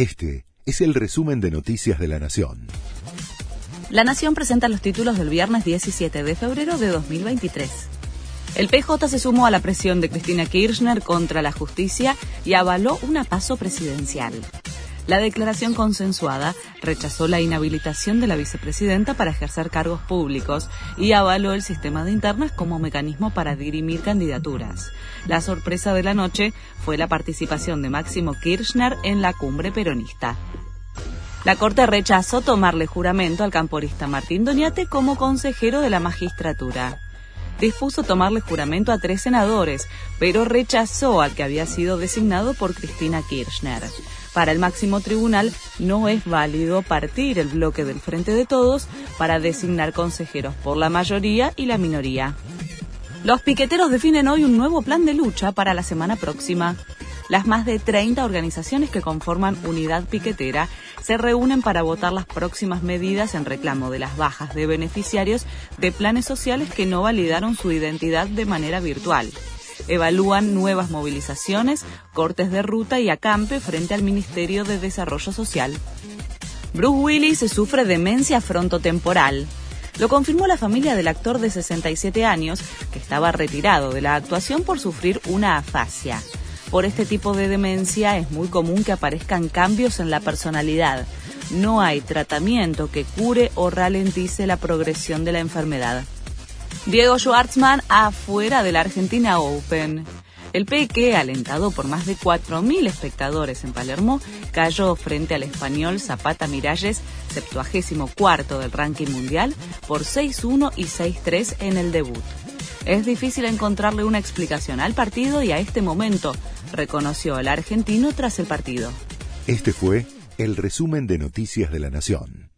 Este es el resumen de Noticias de la Nación. La Nación presenta los títulos del viernes 17 de febrero de 2023. El PJ se sumó a la presión de Cristina Kirchner contra la justicia y avaló una paso presidencial. La declaración consensuada rechazó la inhabilitación de la vicepresidenta para ejercer cargos públicos y avaló el sistema de internas como mecanismo para dirimir candidaturas. La sorpresa de la noche fue la participación de Máximo Kirchner en la cumbre peronista. La Corte rechazó tomarle juramento al camporista Martín Doñate como consejero de la magistratura dispuso tomarle juramento a tres senadores, pero rechazó al que había sido designado por Cristina Kirchner. Para el máximo tribunal no es válido partir el bloque del Frente de Todos para designar consejeros por la mayoría y la minoría. Los piqueteros definen hoy un nuevo plan de lucha para la semana próxima. Las más de 30 organizaciones que conforman Unidad Piquetera se reúnen para votar las próximas medidas en reclamo de las bajas de beneficiarios de planes sociales que no validaron su identidad de manera virtual. Evalúan nuevas movilizaciones, cortes de ruta y acampe frente al Ministerio de Desarrollo Social. Bruce Willis sufre demencia frontotemporal. Lo confirmó la familia del actor de 67 años, que estaba retirado de la actuación por sufrir una afasia. Por este tipo de demencia es muy común que aparezcan cambios en la personalidad. No hay tratamiento que cure o ralentice la progresión de la enfermedad. Diego Schwartzman afuera de la Argentina Open. El Peque, alentado por más de 4.000 espectadores en Palermo, cayó frente al español Zapata Miralles, 74 del ranking mundial, por 6-1 y 6-3 en el debut. Es difícil encontrarle una explicación al partido y a este momento, reconoció el argentino tras el partido. Este fue el resumen de Noticias de la Nación.